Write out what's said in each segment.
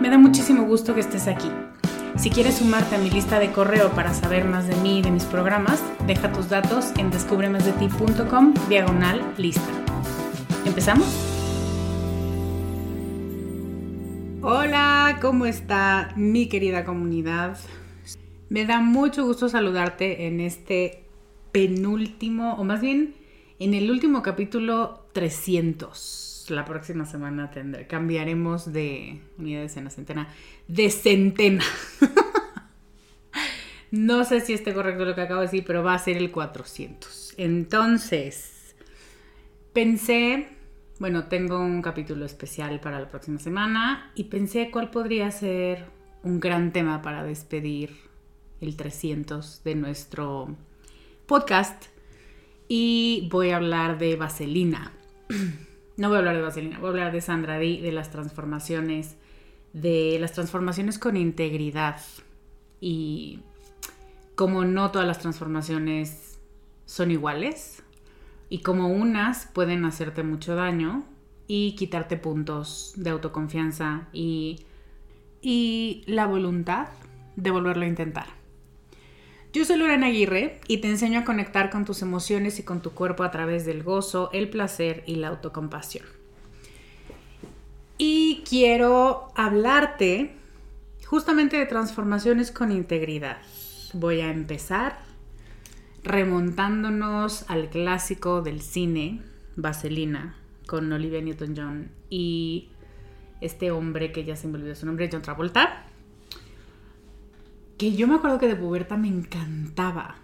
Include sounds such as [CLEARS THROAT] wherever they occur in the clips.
Me da muchísimo gusto que estés aquí. Si quieres sumarte a mi lista de correo para saber más de mí y de mis programas, deja tus datos en descubremasdeti.com diagonal lista. ¿Empezamos? Hola, ¿cómo está mi querida comunidad? Me da mucho gusto saludarte en este penúltimo, o más bien en el último capítulo 300 la próxima semana tendré, cambiaremos de unidad, decena, centena, de centena. [LAUGHS] no sé si esté correcto lo que acabo de decir, pero va a ser el 400. Entonces, pensé, bueno, tengo un capítulo especial para la próxima semana y pensé cuál podría ser un gran tema para despedir el 300 de nuestro podcast y voy a hablar de vaselina. [CLEARS THROAT] No voy a hablar de Vaselina, voy a hablar de Sandra Di, de las transformaciones, de las transformaciones con integridad y como no todas las transformaciones son iguales y como unas pueden hacerte mucho daño y quitarte puntos de autoconfianza y, y la voluntad de volverlo a intentar. Yo soy Lorena Aguirre y te enseño a conectar con tus emociones y con tu cuerpo a través del gozo, el placer y la autocompasión. Y quiero hablarte justamente de transformaciones con integridad. Voy a empezar remontándonos al clásico del cine, Vaselina, con Olivia Newton-John y este hombre que ya se me olvidó su nombre, John Travolta que yo me acuerdo que de puberta me encantaba.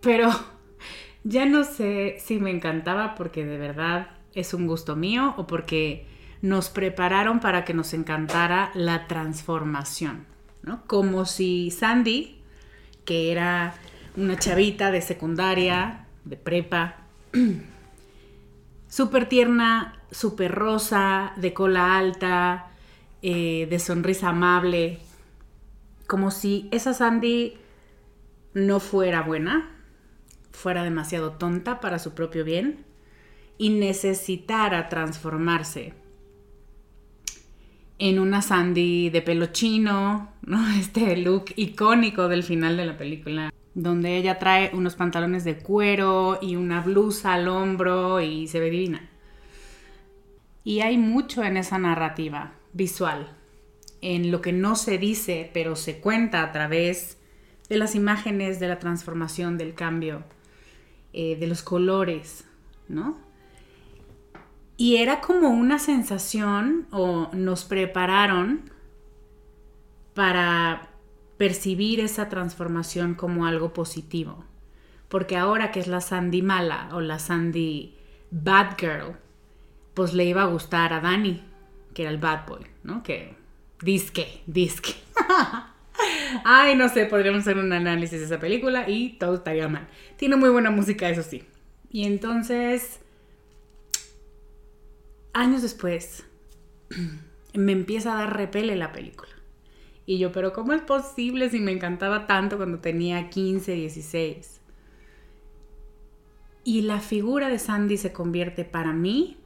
Pero [LAUGHS] ya no sé si me encantaba porque de verdad es un gusto mío o porque nos prepararon para que nos encantara la transformación, ¿no? Como si Sandy, que era una chavita de secundaria, de prepa, [CLEARS THROAT] súper tierna, súper rosa, de cola alta, eh, de sonrisa amable, como si esa Sandy no fuera buena, fuera demasiado tonta para su propio bien y necesitara transformarse. en una Sandy de pelo chino, [LAUGHS] ¿no? Este look icónico del final de la película, donde ella trae unos pantalones de cuero y una blusa al hombro y se ve divina. Y hay mucho en esa narrativa visual, en lo que no se dice, pero se cuenta a través de las imágenes, de la transformación, del cambio, eh, de los colores, ¿no? Y era como una sensación, o nos prepararon para percibir esa transformación como algo positivo. Porque ahora que es la Sandy mala o la Sandy bad girl, pues le iba a gustar a Danny, que era el bad boy, ¿no? Que disque, disque. [LAUGHS] Ay, no sé, podríamos hacer un análisis de esa película y todo estaría mal. Tiene muy buena música, eso sí. Y entonces, años después, [CLEARS THROAT] me empieza a dar repele la película. Y yo, pero ¿cómo es posible si me encantaba tanto cuando tenía 15, 16? Y la figura de Sandy se convierte para mí,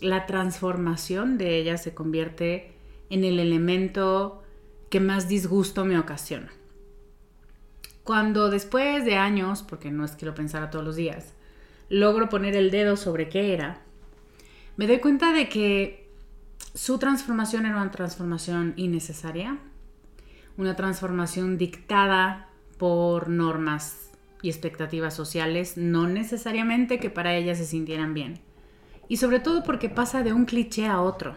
la transformación de ella se convierte en el elemento que más disgusto me ocasiona. Cuando después de años, porque no es que lo pensara todos los días, logro poner el dedo sobre qué era, me doy cuenta de que su transformación era una transformación innecesaria, una transformación dictada por normas y expectativas sociales, no necesariamente que para ella se sintieran bien. Y sobre todo porque pasa de un cliché a otro.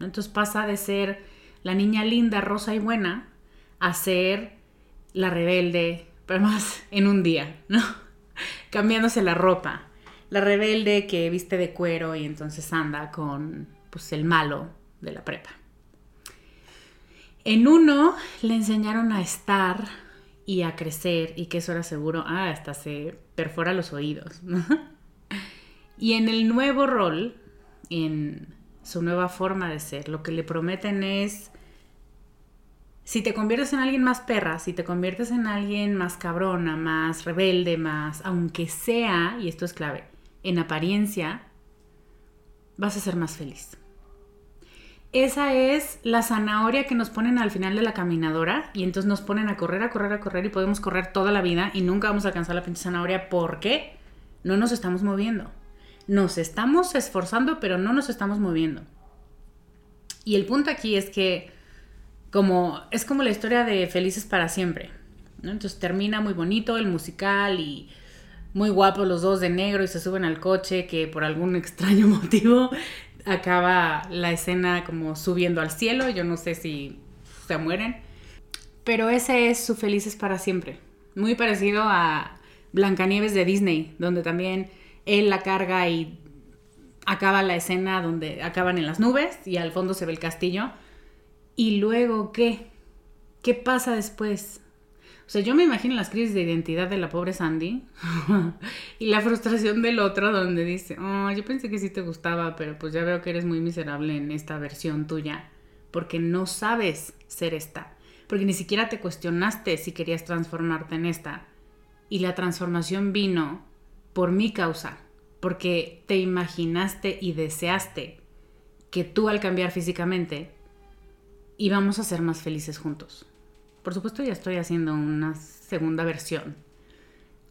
Entonces pasa de ser la niña linda, rosa y buena a ser la rebelde, pero más [LAUGHS] en un día, ¿no? [LAUGHS] Cambiándose la ropa. La rebelde que viste de cuero y entonces anda con pues el malo de la prepa. En uno le enseñaron a estar y a crecer y que eso era seguro, ah, hasta se perfora los oídos. [LAUGHS] y en el nuevo rol, en su nueva forma de ser. Lo que le prometen es, si te conviertes en alguien más perra, si te conviertes en alguien más cabrona, más rebelde, más, aunque sea, y esto es clave, en apariencia, vas a ser más feliz. Esa es la zanahoria que nos ponen al final de la caminadora y entonces nos ponen a correr, a correr, a correr y podemos correr toda la vida y nunca vamos a alcanzar la pinche zanahoria porque no nos estamos moviendo nos estamos esforzando, pero no nos estamos moviendo. Y el punto aquí es que como es como la historia de Felices para siempre. Entonces termina muy bonito el musical y muy guapos los dos de negro y se suben al coche que por algún [LAUGHS] extraño motivo acaba la escena como subiendo al cielo. Yo no sé si se mueren. Pero ese es su Felices para siempre. Muy parecido a Blancanieves de Disney, donde también él la carga y acaba la escena donde acaban en las nubes y al fondo se ve el castillo. Y luego, ¿qué? ¿Qué pasa después? O sea, yo me imagino las crisis de identidad de la pobre Sandy [LAUGHS] y la frustración del otro donde dice, oh, yo pensé que sí te gustaba, pero pues ya veo que eres muy miserable en esta versión tuya, porque no sabes ser esta, porque ni siquiera te cuestionaste si querías transformarte en esta. Y la transformación vino por mi causa, porque te imaginaste y deseaste que tú al cambiar físicamente íbamos a ser más felices juntos. Por supuesto ya estoy haciendo una segunda versión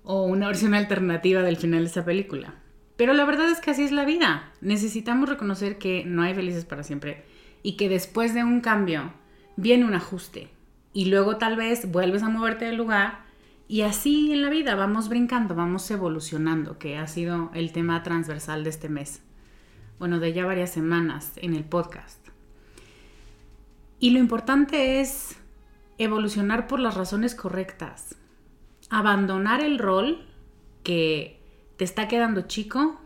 o una versión alternativa del final de esa película. Pero la verdad es que así es la vida. Necesitamos reconocer que no hay felices para siempre y que después de un cambio viene un ajuste y luego tal vez vuelves a moverte del lugar y así en la vida vamos brincando, vamos evolucionando, que ha sido el tema transversal de este mes. Bueno, de ya varias semanas en el podcast. Y lo importante es evolucionar por las razones correctas. Abandonar el rol que te está quedando chico,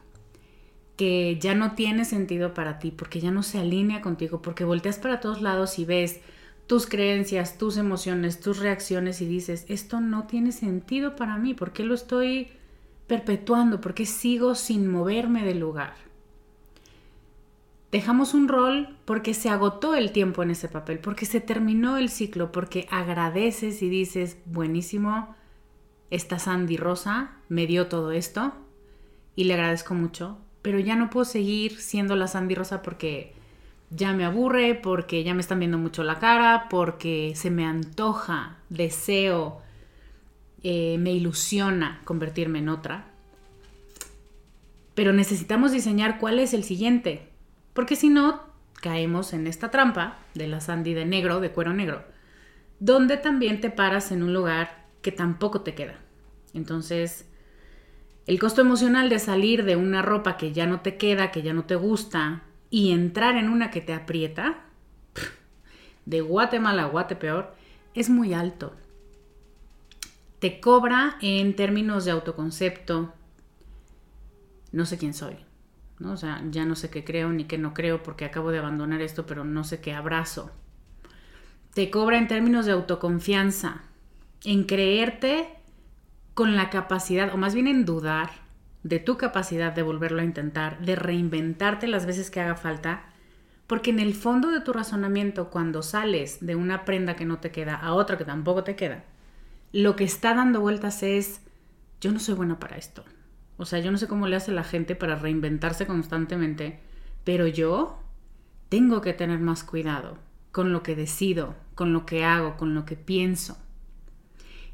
que ya no tiene sentido para ti, porque ya no se alinea contigo, porque volteas para todos lados y ves tus creencias, tus emociones, tus reacciones y dices, esto no tiene sentido para mí, ¿por qué lo estoy perpetuando? ¿Por qué sigo sin moverme del lugar? Dejamos un rol porque se agotó el tiempo en ese papel, porque se terminó el ciclo, porque agradeces y dices, buenísimo, esta Sandy Rosa me dio todo esto y le agradezco mucho, pero ya no puedo seguir siendo la Sandy Rosa porque ya me aburre, porque ya me están viendo mucho la cara, porque se me antoja, deseo, eh, me ilusiona convertirme en otra. Pero necesitamos diseñar cuál es el siguiente, porque si no, caemos en esta trampa de la Sandy de negro, de cuero negro, donde también te paras en un lugar que tampoco te queda. Entonces, el costo emocional de salir de una ropa que ya no te queda, que ya no te gusta, y entrar en una que te aprieta, de Guatemala a Guatepeor, es muy alto. Te cobra en términos de autoconcepto, no sé quién soy, ¿no? O sea, ya no sé qué creo ni qué no creo porque acabo de abandonar esto, pero no sé qué abrazo. Te cobra en términos de autoconfianza, en creerte con la capacidad, o más bien en dudar de tu capacidad de volverlo a intentar, de reinventarte las veces que haga falta, porque en el fondo de tu razonamiento, cuando sales de una prenda que no te queda a otra que tampoco te queda, lo que está dando vueltas es, yo no soy buena para esto. O sea, yo no sé cómo le hace la gente para reinventarse constantemente, pero yo tengo que tener más cuidado con lo que decido, con lo que hago, con lo que pienso.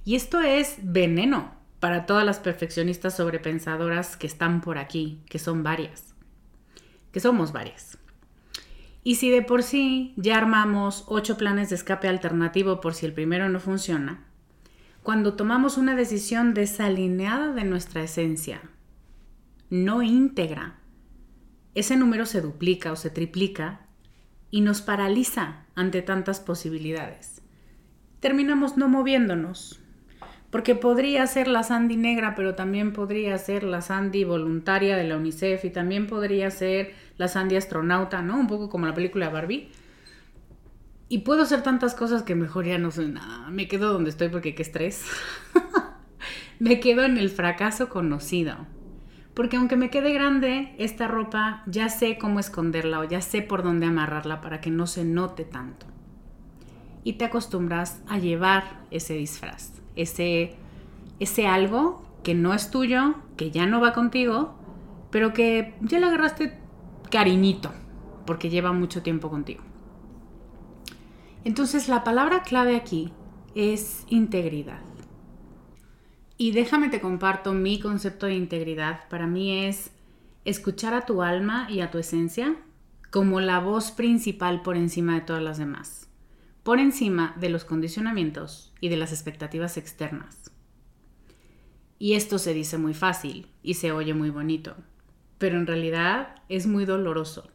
Y esto es veneno para todas las perfeccionistas sobrepensadoras que están por aquí, que son varias, que somos varias. Y si de por sí ya armamos ocho planes de escape alternativo por si el primero no funciona, cuando tomamos una decisión desalineada de nuestra esencia, no íntegra, ese número se duplica o se triplica y nos paraliza ante tantas posibilidades. Terminamos no moviéndonos, porque podría ser la Sandy negra, pero también podría ser la Sandy voluntaria de la UNICEF y también podría ser la Sandy astronauta, ¿no? Un poco como la película Barbie. Y puedo hacer tantas cosas que mejor ya no soy nada. Me quedo donde estoy porque qué estrés. [LAUGHS] me quedo en el fracaso conocido. Porque aunque me quede grande, esta ropa ya sé cómo esconderla o ya sé por dónde amarrarla para que no se note tanto. Y te acostumbras a llevar ese disfraz ese, ese algo que no es tuyo, que ya no va contigo, pero que ya le agarraste cariñito, porque lleva mucho tiempo contigo. Entonces la palabra clave aquí es integridad. Y déjame te comparto mi concepto de integridad. Para mí es escuchar a tu alma y a tu esencia como la voz principal por encima de todas las demás por encima de los condicionamientos y de las expectativas externas. Y esto se dice muy fácil y se oye muy bonito, pero en realidad es muy doloroso,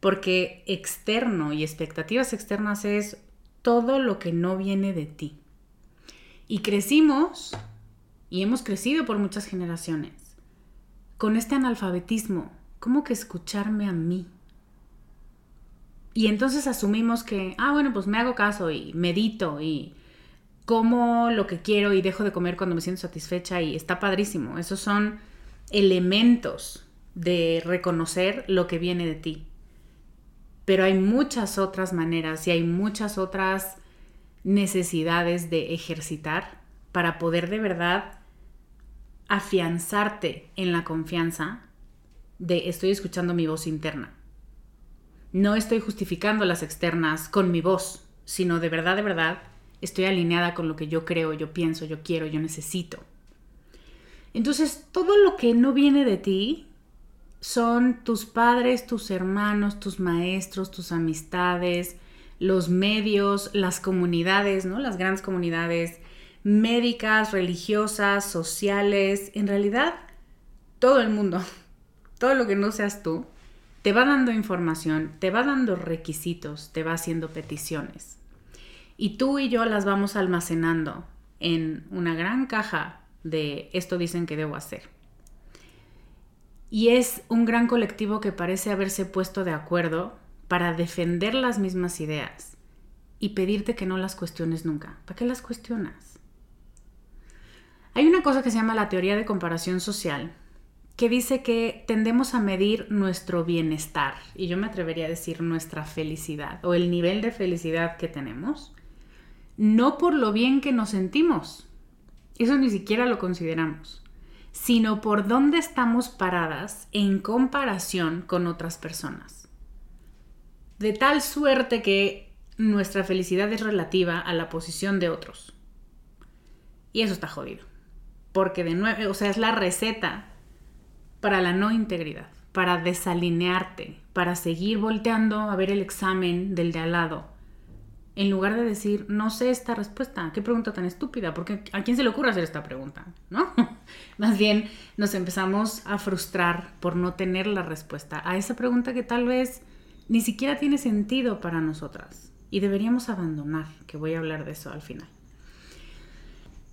porque externo y expectativas externas es todo lo que no viene de ti. Y crecimos, y hemos crecido por muchas generaciones, con este analfabetismo, ¿cómo que escucharme a mí? Y entonces asumimos que, ah, bueno, pues me hago caso y medito y como lo que quiero y dejo de comer cuando me siento satisfecha y está padrísimo. Esos son elementos de reconocer lo que viene de ti. Pero hay muchas otras maneras y hay muchas otras necesidades de ejercitar para poder de verdad afianzarte en la confianza de estoy escuchando mi voz interna no estoy justificando las externas con mi voz, sino de verdad, de verdad, estoy alineada con lo que yo creo, yo pienso, yo quiero, yo necesito. Entonces, todo lo que no viene de ti son tus padres, tus hermanos, tus maestros, tus amistades, los medios, las comunidades, ¿no? Las grandes comunidades médicas, religiosas, sociales, en realidad todo el mundo, [LAUGHS] todo lo que no seas tú, te va dando información, te va dando requisitos, te va haciendo peticiones. Y tú y yo las vamos almacenando en una gran caja de esto dicen que debo hacer. Y es un gran colectivo que parece haberse puesto de acuerdo para defender las mismas ideas y pedirte que no las cuestiones nunca. ¿Para qué las cuestionas? Hay una cosa que se llama la teoría de comparación social, que dice que tendemos a medir nuestro bienestar, y yo me atrevería a decir nuestra felicidad o el nivel de felicidad que tenemos, no por lo bien que nos sentimos, eso ni siquiera lo consideramos, sino por dónde estamos paradas en comparación con otras personas. de tal suerte que nuestra felicidad es relativa a la posición de otros. Y eso está jodido. Porque de nuevo, o sea, es la receta para la no integridad, para desalinearte, para seguir volteando a ver el examen del de al lado. En lugar de decir, no sé esta respuesta, qué pregunta tan estúpida, porque a quién se le ocurre hacer esta pregunta, ¿no? [LAUGHS] Más bien nos empezamos a frustrar por no tener la respuesta a esa pregunta que tal vez ni siquiera tiene sentido para nosotras y deberíamos abandonar, que voy a hablar de eso al final.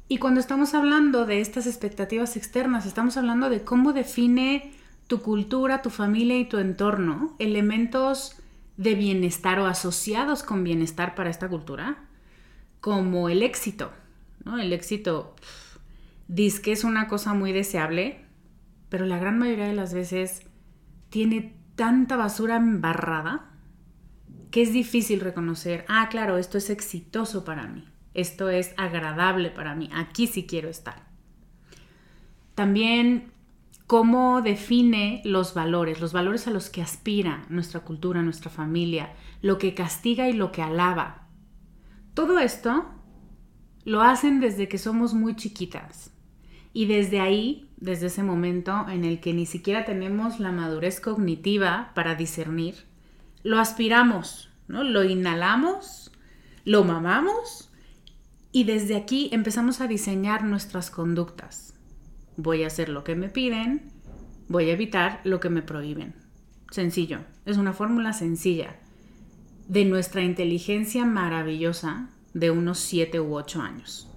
Y cuando estamos hablando de estas expectativas externas, estamos hablando de cómo define tu cultura, tu familia y tu entorno elementos de bienestar o asociados con bienestar para esta cultura, como el éxito. ¿no? El éxito dice que es una cosa muy deseable, pero la gran mayoría de las veces tiene tanta basura embarrada que es difícil reconocer, ah, claro, esto es exitoso para mí esto es agradable para mí, aquí sí quiero estar. También cómo define los valores, los valores a los que aspira nuestra cultura, nuestra familia, lo que castiga y lo que alaba. Todo esto lo hacen desde que somos muy chiquitas. Y desde ahí, desde ese momento en el que ni siquiera tenemos la madurez cognitiva para discernir, lo aspiramos, ¿no? Lo inhalamos, lo mamamos y desde aquí empezamos a diseñar nuestras conductas. Voy a hacer lo que me piden, voy a evitar lo que me prohíben. Sencillo, es una fórmula sencilla de nuestra inteligencia maravillosa de unos 7 u 8 años.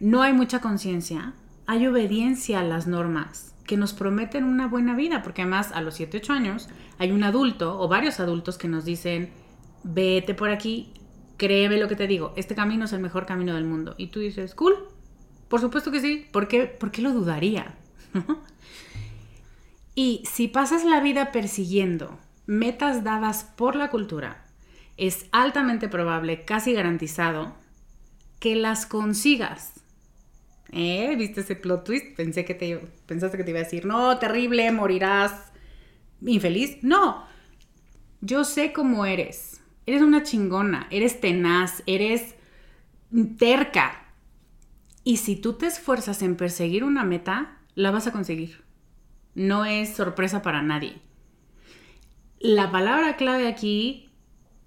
No hay mucha conciencia, hay obediencia a las normas que nos prometen una buena vida, porque además a los 7, 8 años hay un adulto o varios adultos que nos dicen, vete por aquí, créeme lo que te digo, este camino es el mejor camino del mundo. Y tú dices, cool, por supuesto que sí, ¿por qué, ¿Por qué lo dudaría? [LAUGHS] y si pasas la vida persiguiendo metas dadas por la cultura, es altamente probable, casi garantizado, que las consigas. ¿Eh? ¿Viste ese plot twist? Pensé que te, pensaste que te iba a decir, no, terrible, morirás infeliz. No, yo sé cómo eres Eres una chingona, eres tenaz, eres terca. Y si tú te esfuerzas en perseguir una meta, la vas a conseguir. No es sorpresa para nadie. La palabra clave aquí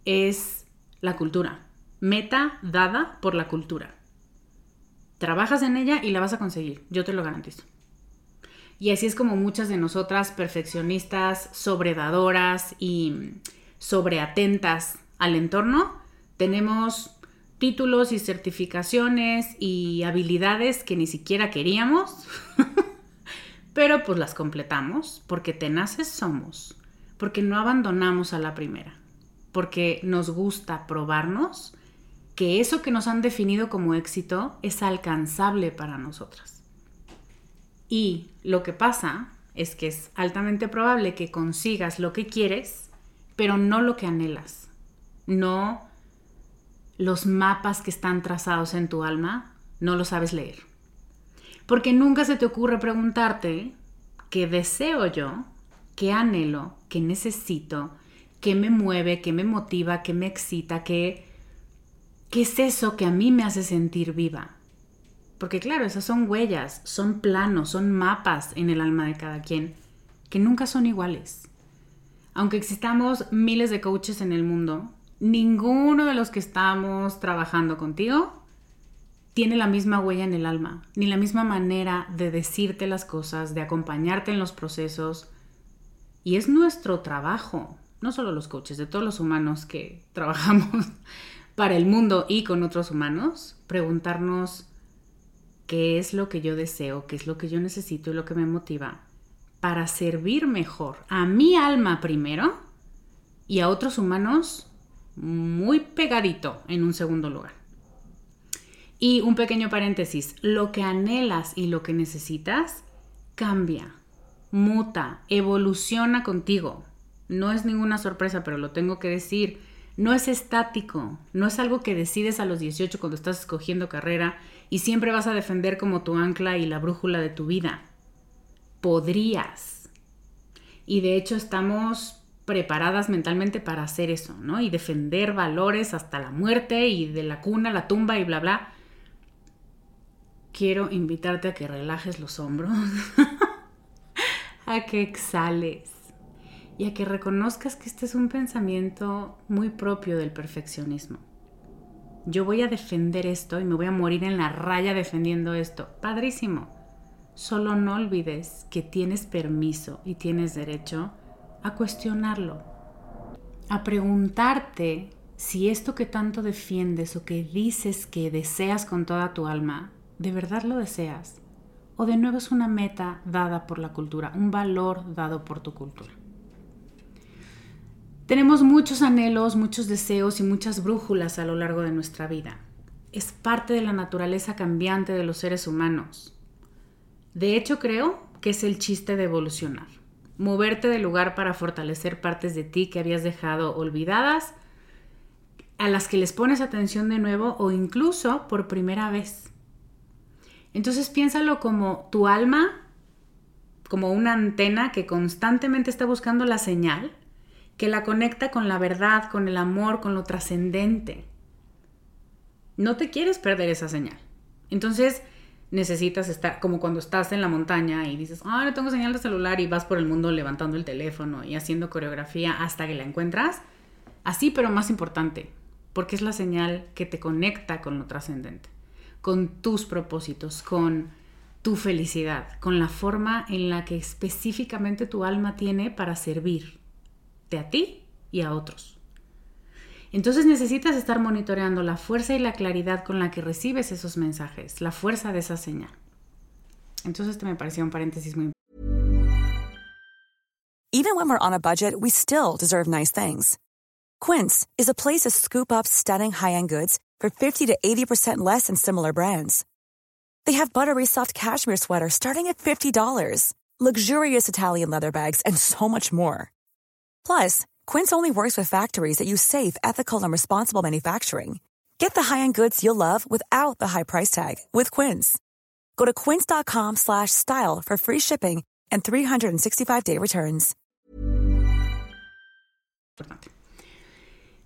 es la cultura. Meta dada por la cultura. Trabajas en ella y la vas a conseguir, yo te lo garantizo. Y así es como muchas de nosotras, perfeccionistas, sobredadoras y sobreatentas al entorno, tenemos títulos y certificaciones y habilidades que ni siquiera queríamos, [LAUGHS] pero pues las completamos porque tenaces somos, porque no abandonamos a la primera, porque nos gusta probarnos que eso que nos han definido como éxito es alcanzable para nosotras. Y lo que pasa es que es altamente probable que consigas lo que quieres, pero no lo que anhelas no los mapas que están trazados en tu alma, no los sabes leer. Porque nunca se te ocurre preguntarte qué deseo yo, qué anhelo, qué necesito, qué me mueve, qué me motiva, qué me excita, qué, qué es eso que a mí me hace sentir viva. Porque claro, esas son huellas, son planos, son mapas en el alma de cada quien, que nunca son iguales. Aunque existamos miles de coaches en el mundo, ninguno de los que estamos trabajando contigo tiene la misma huella en el alma, ni la misma manera de decirte las cosas, de acompañarte en los procesos. Y es nuestro trabajo, no solo los coaches, de todos los humanos que [LAUGHS] trabajamos para el mundo y con otros humanos, preguntarnos qué es lo que yo deseo, qué es lo que yo necesito y lo que me motiva para servir mejor a mi alma primero y a otros humanos muy pegadito en un segundo lugar. Y un pequeño paréntesis, lo que anhelas y lo que necesitas cambia, muta, evoluciona contigo. No es ninguna sorpresa, pero lo tengo que decir. No es estático, no es algo que decides a los 18 cuando estás escogiendo carrera y siempre vas a defender como tu ancla y la brújula de tu vida. Podrías. Y de hecho estamos preparadas mentalmente para hacer eso, ¿no? Y defender valores hasta la muerte y de la cuna a la tumba y bla, bla. Quiero invitarte a que relajes los hombros, [LAUGHS] a que exhales y a que reconozcas que este es un pensamiento muy propio del perfeccionismo. Yo voy a defender esto y me voy a morir en la raya defendiendo esto. Padrísimo. Solo no olvides que tienes permiso y tienes derecho a cuestionarlo, a preguntarte si esto que tanto defiendes o que dices que deseas con toda tu alma, ¿de verdad lo deseas? ¿O de nuevo es una meta dada por la cultura, un valor dado por tu cultura? Tenemos muchos anhelos, muchos deseos y muchas brújulas a lo largo de nuestra vida. Es parte de la naturaleza cambiante de los seres humanos. De hecho, creo que es el chiste de evolucionar moverte del lugar para fortalecer partes de ti que habías dejado olvidadas, a las que les pones atención de nuevo o incluso por primera vez. Entonces piénsalo como tu alma, como una antena que constantemente está buscando la señal, que la conecta con la verdad, con el amor, con lo trascendente. No te quieres perder esa señal. Entonces, necesitas estar, como cuando estás en la montaña y dices, ah, no tengo señal de celular y vas por el mundo levantando el teléfono y haciendo coreografía hasta que la encuentras. Así, pero más importante, porque es la señal que te conecta con lo trascendente, con tus propósitos, con tu felicidad, con la forma en la que específicamente tu alma tiene para servirte a ti y a otros. Entonces necesitas estar monitoreando la fuerza y la claridad con la que recibes esos mensajes, la fuerza de esa señal. Entonces este me parecía un paréntesis muy Even when we're on a budget, we still deserve nice things. Quince is a place to scoop up stunning high-end goods for 50 to 80% less than similar brands. They have buttery soft cashmere sweaters starting at $50, luxurious Italian leather bags, and so much more. Plus, Quince only works with factories that use safe, ethical, and responsible manufacturing. Get the high-end goods you'll love without the high price tag with Quince. Go to quince.com/style for free shipping and 365-day returns.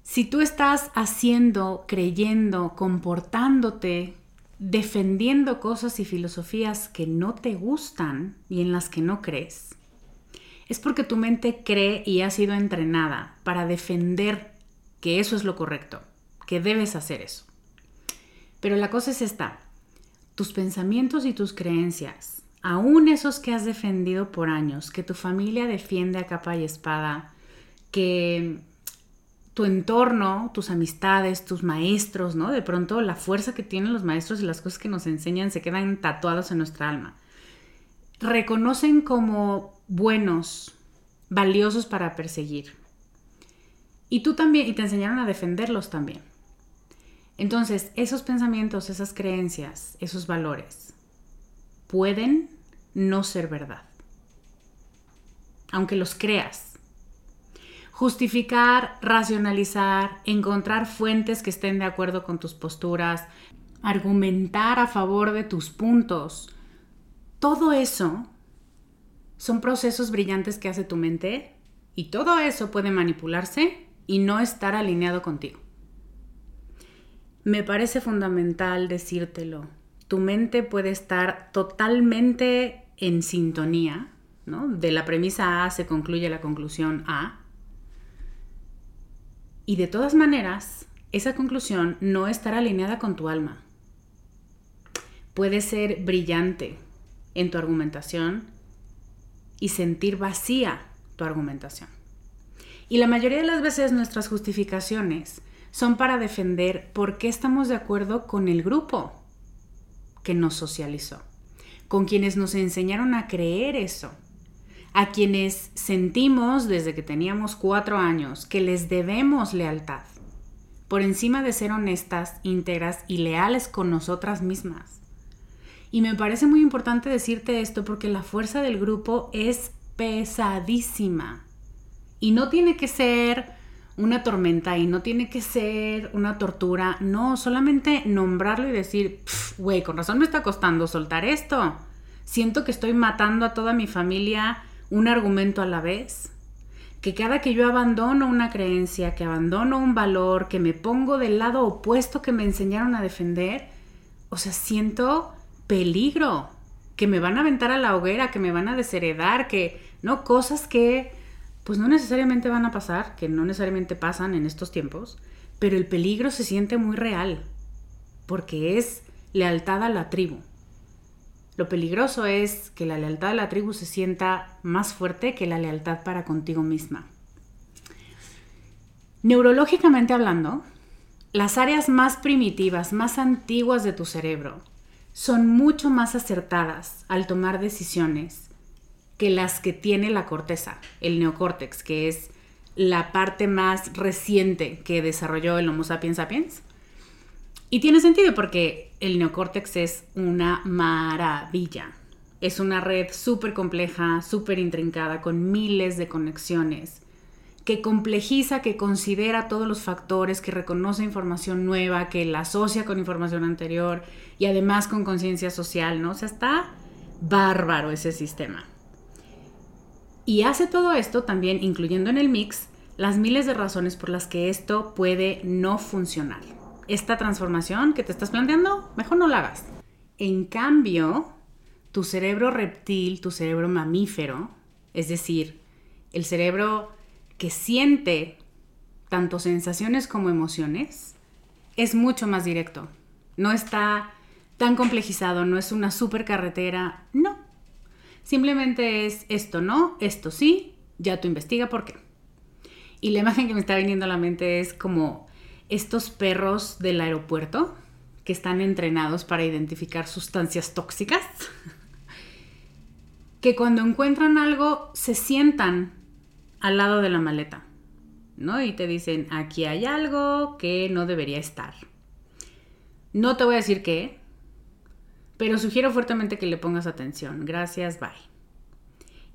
Si tú estás haciendo, creyendo, comportándote, defendiendo cosas y filosofías que no te gustan y en las que no crees, es porque tu mente cree y ha sido entrenada para defender que eso es lo correcto, que debes hacer eso. Pero la cosa es esta, tus pensamientos y tus creencias, aún esos que has defendido por años, que tu familia defiende a capa y espada, que tu entorno, tus amistades, tus maestros, ¿no? De pronto la fuerza que tienen los maestros y las cosas que nos enseñan se quedan tatuados en nuestra alma. Reconocen como buenos, valiosos para perseguir. Y tú también, y te enseñaron a defenderlos también. Entonces, esos pensamientos, esas creencias, esos valores, pueden no ser verdad. Aunque los creas. Justificar, racionalizar, encontrar fuentes que estén de acuerdo con tus posturas, argumentar a favor de tus puntos. Todo eso son procesos brillantes que hace tu mente y todo eso puede manipularse y no estar alineado contigo. Me parece fundamental decírtelo. Tu mente puede estar totalmente en sintonía, ¿no? De la premisa A se concluye la conclusión A. Y de todas maneras, esa conclusión no estará alineada con tu alma. Puede ser brillante en tu argumentación, y sentir vacía tu argumentación. Y la mayoría de las veces nuestras justificaciones son para defender por qué estamos de acuerdo con el grupo que nos socializó, con quienes nos enseñaron a creer eso, a quienes sentimos desde que teníamos cuatro años que les debemos lealtad, por encima de ser honestas, íntegras y leales con nosotras mismas. Y me parece muy importante decirte esto porque la fuerza del grupo es pesadísima. Y no tiene que ser una tormenta y no tiene que ser una tortura. No, solamente nombrarlo y decir, güey, con razón me está costando soltar esto. Siento que estoy matando a toda mi familia un argumento a la vez. que cada que yo abandono una creencia, que abandono un valor, que me pongo del lado opuesto que me enseñaron a defender, o sea, siento peligro, que me van a aventar a la hoguera, que me van a desheredar, que, ¿no? Cosas que, pues no necesariamente van a pasar, que no necesariamente pasan en estos tiempos, pero el peligro se siente muy real, porque es lealtad a la tribu. Lo peligroso es que la lealtad a la tribu se sienta más fuerte que la lealtad para contigo misma. Neurológicamente hablando, las áreas más primitivas, más antiguas de tu cerebro, son mucho más acertadas al tomar decisiones que las que tiene la corteza, el neocórtex, que es la parte más reciente que desarrolló el Homo sapiens sapiens. Y tiene sentido porque el neocórtex es una maravilla. Es una red súper compleja, súper intrincada, con miles de conexiones, que complejiza, que considera todos los factores, que reconoce información nueva, que la asocia con información anterior y además con conciencia social, ¿no? O sea, está bárbaro ese sistema. Y hace todo esto también incluyendo en el mix las miles de razones por las que esto puede no funcionar esta transformación que te estás planteando, mejor no la hagas. En cambio, tu cerebro reptil, tu cerebro mamífero, es decir, el cerebro que siente tanto sensaciones como emociones, es mucho más directo. No está tan complejizado, no es una super carretera, no. Simplemente es esto no, esto sí, ya tú investiga por qué. Y la imagen que me está viniendo a la mente es como estos perros del aeropuerto que están entrenados para identificar sustancias tóxicas, [LAUGHS] que cuando encuentran algo se sientan al lado de la maleta, ¿no? Y te dicen, aquí hay algo que no debería estar. No te voy a decir qué, pero sugiero fuertemente que le pongas atención. Gracias, bye.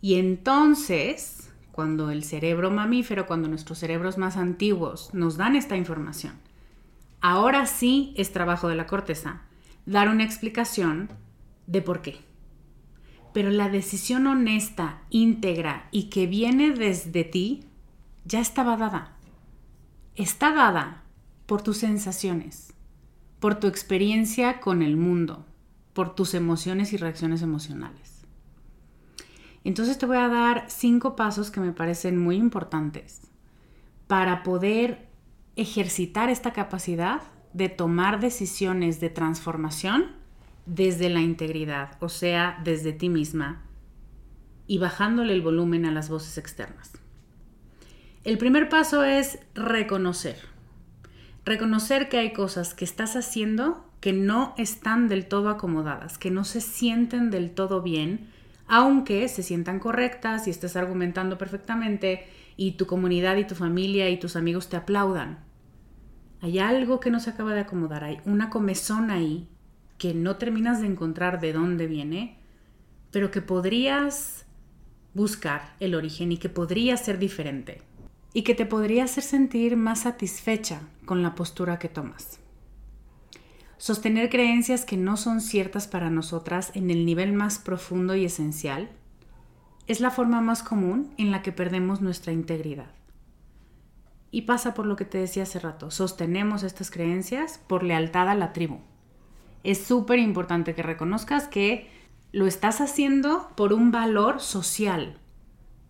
Y entonces cuando el cerebro mamífero, cuando nuestros cerebros más antiguos nos dan esta información. Ahora sí es trabajo de la corteza dar una explicación de por qué. Pero la decisión honesta, íntegra y que viene desde ti ya estaba dada. Está dada por tus sensaciones, por tu experiencia con el mundo, por tus emociones y reacciones emocionales. Entonces te voy a dar cinco pasos que me parecen muy importantes para poder ejercitar esta capacidad de tomar decisiones de transformación desde la integridad, o sea, desde ti misma, y bajándole el volumen a las voces externas. El primer paso es reconocer. Reconocer que hay cosas que estás haciendo que no están del todo acomodadas, que no se sienten del todo bien aunque se sientan correctas y estés argumentando perfectamente y tu comunidad y tu familia y tus amigos te aplaudan. Hay algo que no se acaba de acomodar, hay una comezón ahí que no terminas de encontrar de dónde viene, pero que podrías buscar el origen y que podría ser diferente y que te podría hacer sentir más satisfecha con la postura que tomas. Sostener creencias que no son ciertas para nosotras en el nivel más profundo y esencial es la forma más común en la que perdemos nuestra integridad. Y pasa por lo que te decía hace rato, sostenemos estas creencias por lealtad a la tribu. Es súper importante que reconozcas que lo estás haciendo por un valor social,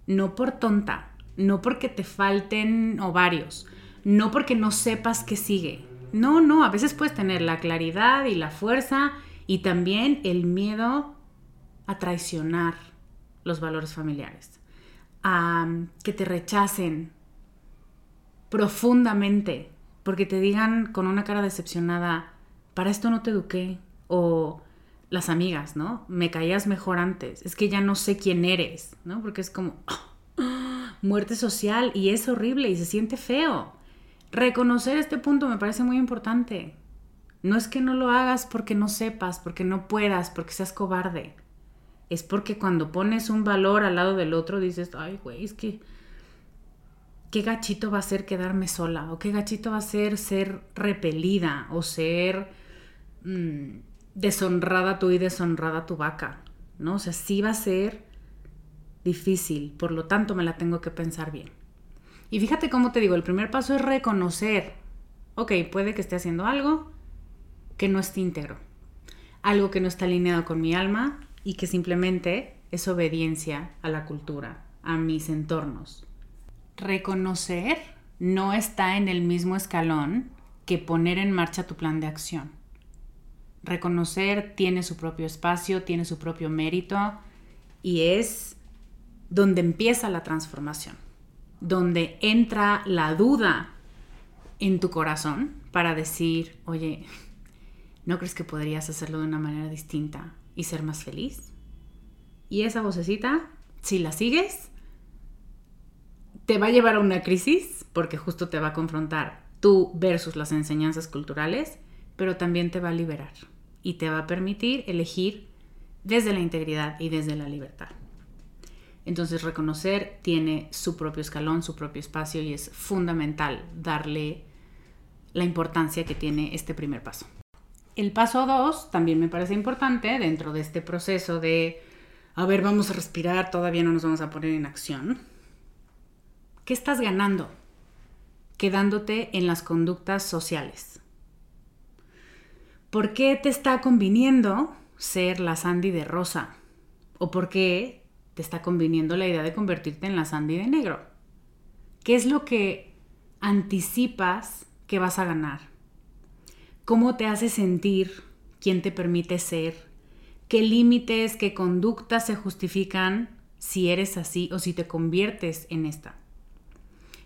no por tonta, no porque te falten ovarios, no porque no sepas qué sigue, no, no, a veces puedes tener la claridad y la fuerza y también el miedo a traicionar los valores familiares, a que te rechacen profundamente, porque te digan con una cara decepcionada, para esto no te eduqué, o las amigas, ¿no? Me caías mejor antes, es que ya no sé quién eres, ¿no? Porque es como [GASPS] muerte social y es horrible y se siente feo. Reconocer este punto me parece muy importante. No es que no lo hagas porque no sepas, porque no puedas, porque seas cobarde. Es porque cuando pones un valor al lado del otro dices, ay, güey, es que qué gachito va a ser quedarme sola, o qué gachito va a ser ser repelida, o ser mm, deshonrada tú y deshonrada tu vaca, ¿no? O sea, sí va a ser difícil, por lo tanto me la tengo que pensar bien. Y fíjate cómo te digo, el primer paso es reconocer, ok, puede que esté haciendo algo que no esté íntegro, algo que no está alineado con mi alma y que simplemente es obediencia a la cultura, a mis entornos. Reconocer no está en el mismo escalón que poner en marcha tu plan de acción. Reconocer tiene su propio espacio, tiene su propio mérito y es donde empieza la transformación, donde entra la duda en tu corazón para decir, oye, ¿no crees que podrías hacerlo de una manera distinta y ser más feliz? Y esa vocecita, si la sigues, te va a llevar a una crisis porque justo te va a confrontar tú versus las enseñanzas culturales, pero también te va a liberar y te va a permitir elegir desde la integridad y desde la libertad. Entonces reconocer tiene su propio escalón, su propio espacio y es fundamental darle la importancia que tiene este primer paso. El paso 2 también me parece importante dentro de este proceso de, a ver, vamos a respirar, todavía no nos vamos a poner en acción. ¿Qué estás ganando? quedándote en las conductas sociales. ¿Por qué te está conviniendo ser la Sandy de rosa? ¿O por qué te está conviniendo la idea de convertirte en la Sandy de negro? ¿Qué es lo que anticipas que vas a ganar? ¿Cómo te hace sentir? ¿Quién te permite ser? ¿Qué límites, qué conductas se justifican si eres así o si te conviertes en esta?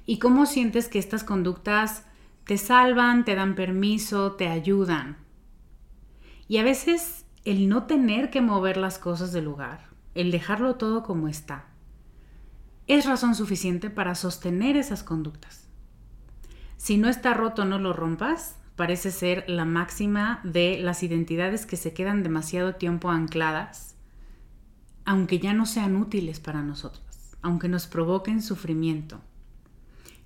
y cómo sientes que estas conductas te salvan, te dan permiso, te ayudan. Y a veces el no tener que mover las cosas del lugar, el dejarlo todo como está, es razón suficiente para sostener esas conductas. Si no está roto, no lo rompas, parece ser la máxima de las identidades que se quedan demasiado tiempo ancladas, aunque ya no sean útiles para nosotros, aunque nos provoquen sufrimiento.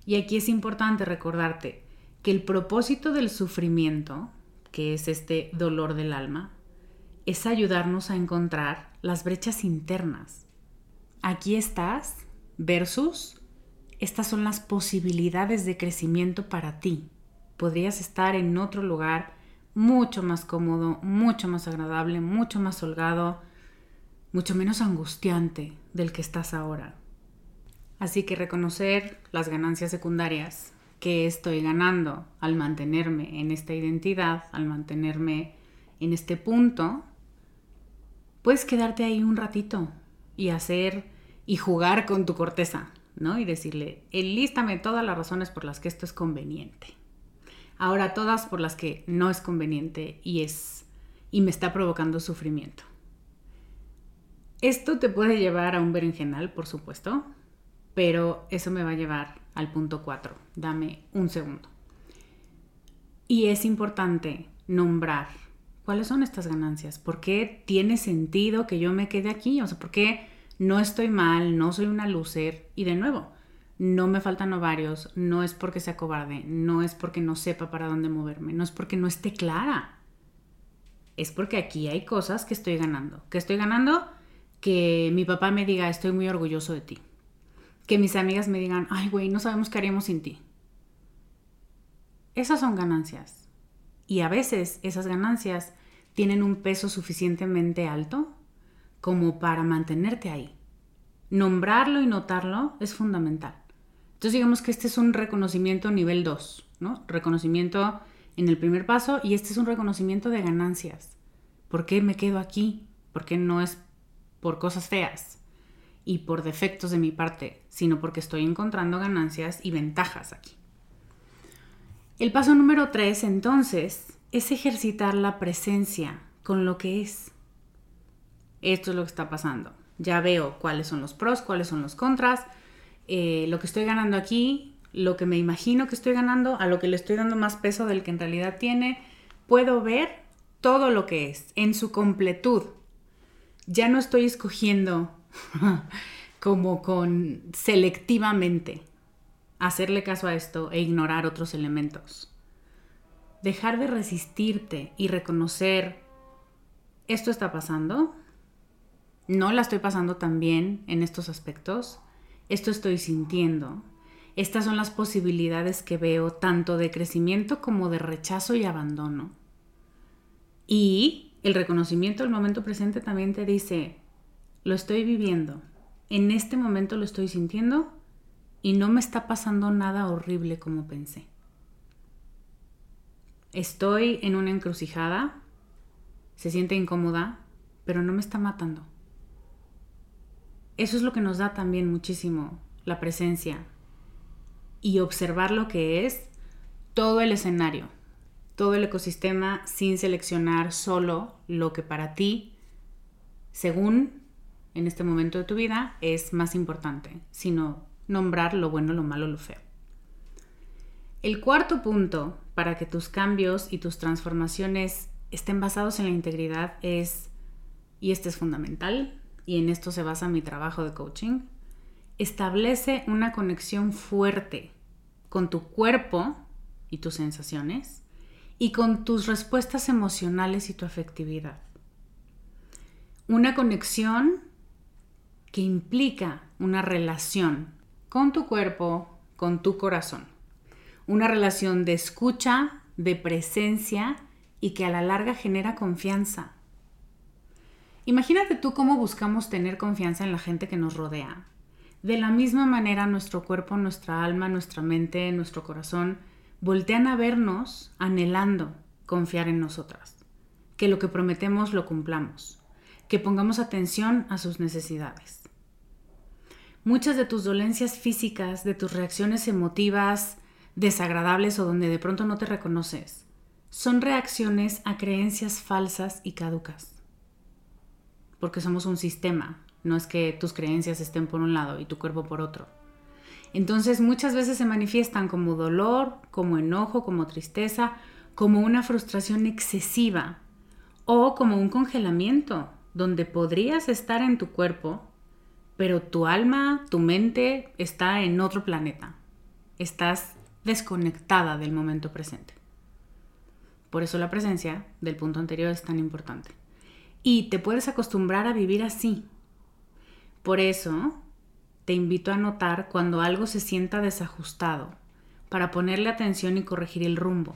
Y aquí es importante recordarte que el propósito del sufrimiento, que es este dolor del alma, es ayudarnos a encontrar las brechas internas. Aquí estás versus estas son las posibilidades de crecimiento para ti. Podrías estar en otro lugar mucho más cómodo, mucho más agradable, mucho más holgado, mucho menos angustiante del que estás ahora. Así que reconocer las ganancias secundarias que estoy ganando al mantenerme en esta identidad, al mantenerme en este punto, puedes quedarte ahí un ratito y hacer y jugar con tu corteza, ¿no? Y decirle, enlístame todas las razones por las que esto es conveniente. Ahora todas por las que no es conveniente y es y me está provocando sufrimiento. Esto te puede llevar a un berenjenal, por supuesto, pero eso me va a llevar al punto 4. Dame un segundo. Y es importante nombrar cuáles son estas ganancias, por qué tiene sentido que yo me quede aquí, o sea, por qué no estoy mal, no soy una loser y de nuevo, no me faltan ovarios, no es porque sea cobarde, no es porque no sepa para dónde moverme, no es porque no esté clara. Es porque aquí hay cosas que estoy ganando. ¿Qué estoy ganando? Que mi papá me diga, estoy muy orgulloso de ti que mis amigas me digan, ay, güey, no sabemos qué haríamos sin ti. Esas son ganancias. Y a veces esas ganancias tienen un peso suficientemente alto como para mantenerte ahí. Nombrarlo y notarlo es fundamental. Entonces digamos que este es un reconocimiento nivel 2, ¿no? Reconocimiento en el primer paso y este es un reconocimiento de ganancias. ¿Por qué me quedo aquí? ¿Por qué no es por cosas feas? Y por defectos de mi parte, sino porque estoy encontrando ganancias y ventajas aquí. El paso número tres, entonces, es ejercitar la presencia con lo que es. Esto es lo que está pasando. Ya veo cuáles son los pros, cuáles son los contras, eh, lo que estoy ganando aquí, lo que me imagino que estoy ganando, a lo que le estoy dando más peso del que en realidad tiene. Puedo ver todo lo que es en su completud. Ya no estoy escogiendo [LAUGHS] como con selectivamente hacerle caso a esto e ignorar otros elementos. Dejar de resistirte y reconocer, esto está pasando, no la estoy pasando tan bien en estos aspectos, esto estoy sintiendo. estas son las posibilidades que veo tanto de crecimiento como de rechazo y abandono. Y el reconocimiento del momento presente también te dice, lo estoy viviendo, en este momento lo estoy sintiendo y no me está pasando nada horrible como pensé. Estoy en una encrucijada, se siente incómoda, pero no me está matando. Eso es lo que nos da también muchísimo la presencia y observar lo que es todo el escenario, todo el ecosistema sin seleccionar solo lo que para ti, según en este momento de tu vida, es más importante, sino nombrar lo bueno, lo malo, lo feo. El cuarto punto para que tus cambios y tus transformaciones estén basados en la integridad es, y este es fundamental, y en esto se basa mi trabajo de coaching, establece una conexión fuerte con tu cuerpo y tus sensaciones y con tus respuestas emocionales y tu afectividad. Una conexión que implica una relación con tu cuerpo, con tu corazón. Una relación de escucha, de presencia y que a la larga genera confianza. Imagínate tú cómo buscamos tener confianza en la gente que nos rodea. De la misma manera nuestro cuerpo, nuestra alma, nuestra mente, nuestro corazón voltean a vernos anhelando confiar en nosotras. Que lo que prometemos lo cumplamos. Que pongamos atención a sus necesidades. Muchas de tus dolencias físicas, de tus reacciones emotivas desagradables o donde de pronto no te reconoces, son reacciones a creencias falsas y caducas. Porque somos un sistema, no es que tus creencias estén por un lado y tu cuerpo por otro. Entonces muchas veces se manifiestan como dolor, como enojo, como tristeza, como una frustración excesiva o como un congelamiento, donde podrías estar en tu cuerpo, pero tu alma, tu mente está en otro planeta. Estás desconectada del momento presente. Por eso la presencia del punto anterior es tan importante. Y te puedes acostumbrar a vivir así. Por eso te invito a notar cuando algo se sienta desajustado, para ponerle atención y corregir el rumbo.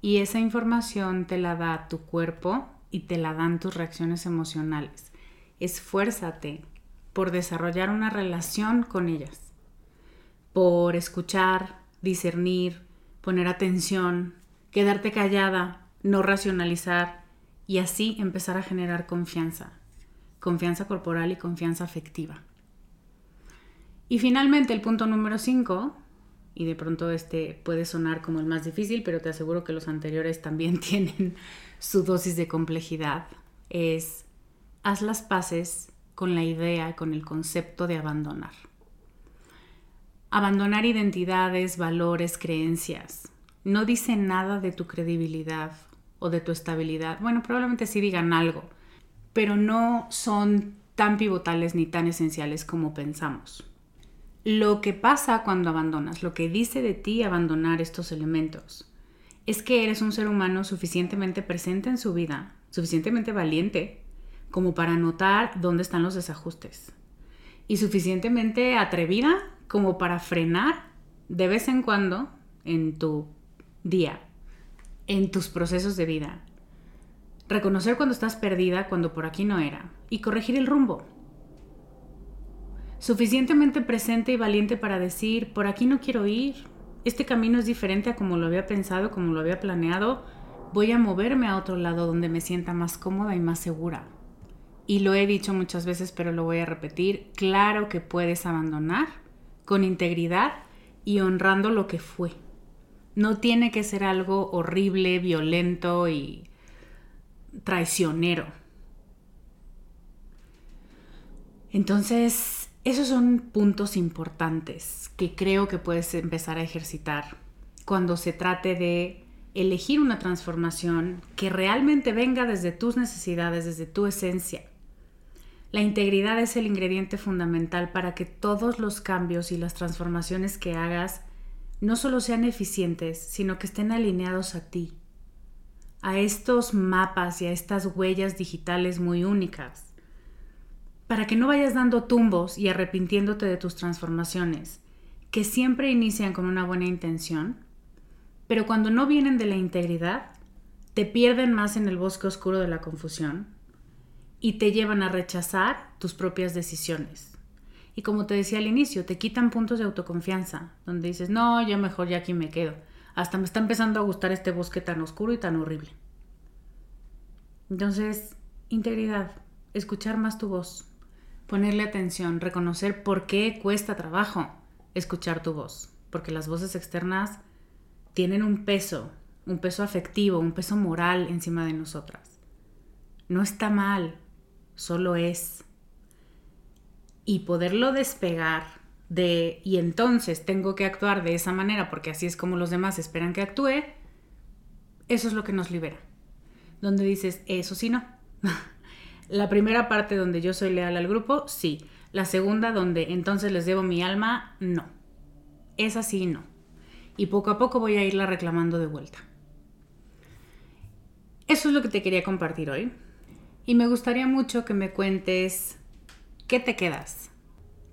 Y esa información te la da tu cuerpo y te la dan tus reacciones emocionales. Esfuérzate por desarrollar una relación con ellas, por escuchar, discernir, poner atención, quedarte callada, no racionalizar y así empezar a generar confianza, confianza corporal y confianza afectiva. Y finalmente el punto número 5, y de pronto este puede sonar como el más difícil, pero te aseguro que los anteriores también [LAUGHS] tienen su dosis de complejidad, es haz las paces con la idea, con el concepto de abandonar. Abandonar identidades, valores, creencias. No dice nada de tu credibilidad o de tu estabilidad. Bueno, probablemente sí digan algo, pero no son tan pivotales ni tan esenciales como pensamos. Lo que pasa cuando abandonas, lo que dice de ti abandonar estos elementos, es que eres un ser humano suficientemente presente en su vida, suficientemente valiente como para notar dónde están los desajustes. Y suficientemente atrevida como para frenar de vez en cuando en tu día, en tus procesos de vida. Reconocer cuando estás perdida, cuando por aquí no era, y corregir el rumbo. Suficientemente presente y valiente para decir, por aquí no quiero ir, este camino es diferente a como lo había pensado, como lo había planeado, voy a moverme a otro lado donde me sienta más cómoda y más segura y lo he dicho muchas veces, pero lo voy a repetir, claro que puedes abandonar con integridad y honrando lo que fue. No tiene que ser algo horrible, violento y traicionero. Entonces, esos son puntos importantes que creo que puedes empezar a ejercitar cuando se trate de elegir una transformación que realmente venga desde tus necesidades, desde tu esencia la integridad es el ingrediente fundamental para que todos los cambios y las transformaciones que hagas no solo sean eficientes, sino que estén alineados a ti, a estos mapas y a estas huellas digitales muy únicas, para que no vayas dando tumbos y arrepintiéndote de tus transformaciones, que siempre inician con una buena intención, pero cuando no vienen de la integridad, te pierden más en el bosque oscuro de la confusión y te llevan a rechazar tus propias decisiones. Y como te decía al inicio, te quitan puntos de autoconfianza, donde dices, no, yo mejor ya aquí me quedo. Hasta me está empezando a gustar este bosque tan oscuro y tan horrible. Entonces, integridad, escuchar más tu voz, ponerle atención, reconocer por qué cuesta trabajo escuchar tu voz, porque las voces externas tienen un peso, un peso afectivo, un peso moral encima de nosotras. No está mal, solo es. Y poderlo despegar de, y entonces tengo que actuar de esa manera porque así es como los demás esperan que actúe, eso es lo que nos libera. Donde dices, eso sí no. [LAUGHS] La primera parte donde yo soy leal al grupo, sí. La segunda donde entonces les debo mi alma, no. Es así, no. Y poco a poco voy a irla reclamando de vuelta. Eso es lo que te quería compartir hoy. Y me gustaría mucho que me cuentes qué te quedas.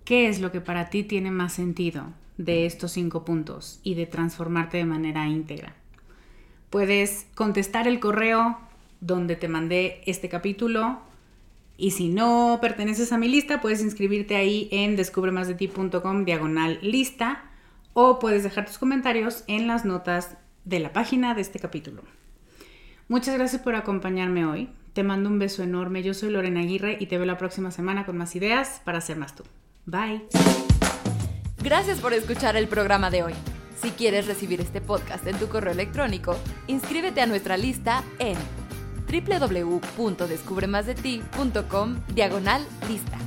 ¿Qué es lo que para ti tiene más sentido de estos cinco puntos y de transformarte de manera íntegra? Puedes contestar el correo donde te mandé este capítulo y si no perteneces a mi lista, puedes inscribirte ahí en descubremasdeti.com diagonal lista o puedes dejar tus comentarios en las notas de la página de este capítulo. Muchas gracias por acompañarme hoy. Te mando un beso enorme. Yo soy Lorena Aguirre y te veo la próxima semana con más ideas para ser más tú. Bye. Gracias por escuchar el programa de hoy. Si quieres recibir este podcast en tu correo electrónico, inscríbete a nuestra lista en www.descubremasdeti.com diagonal lista.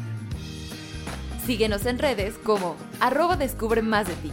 Síguenos en redes como arroba descubre más de ti.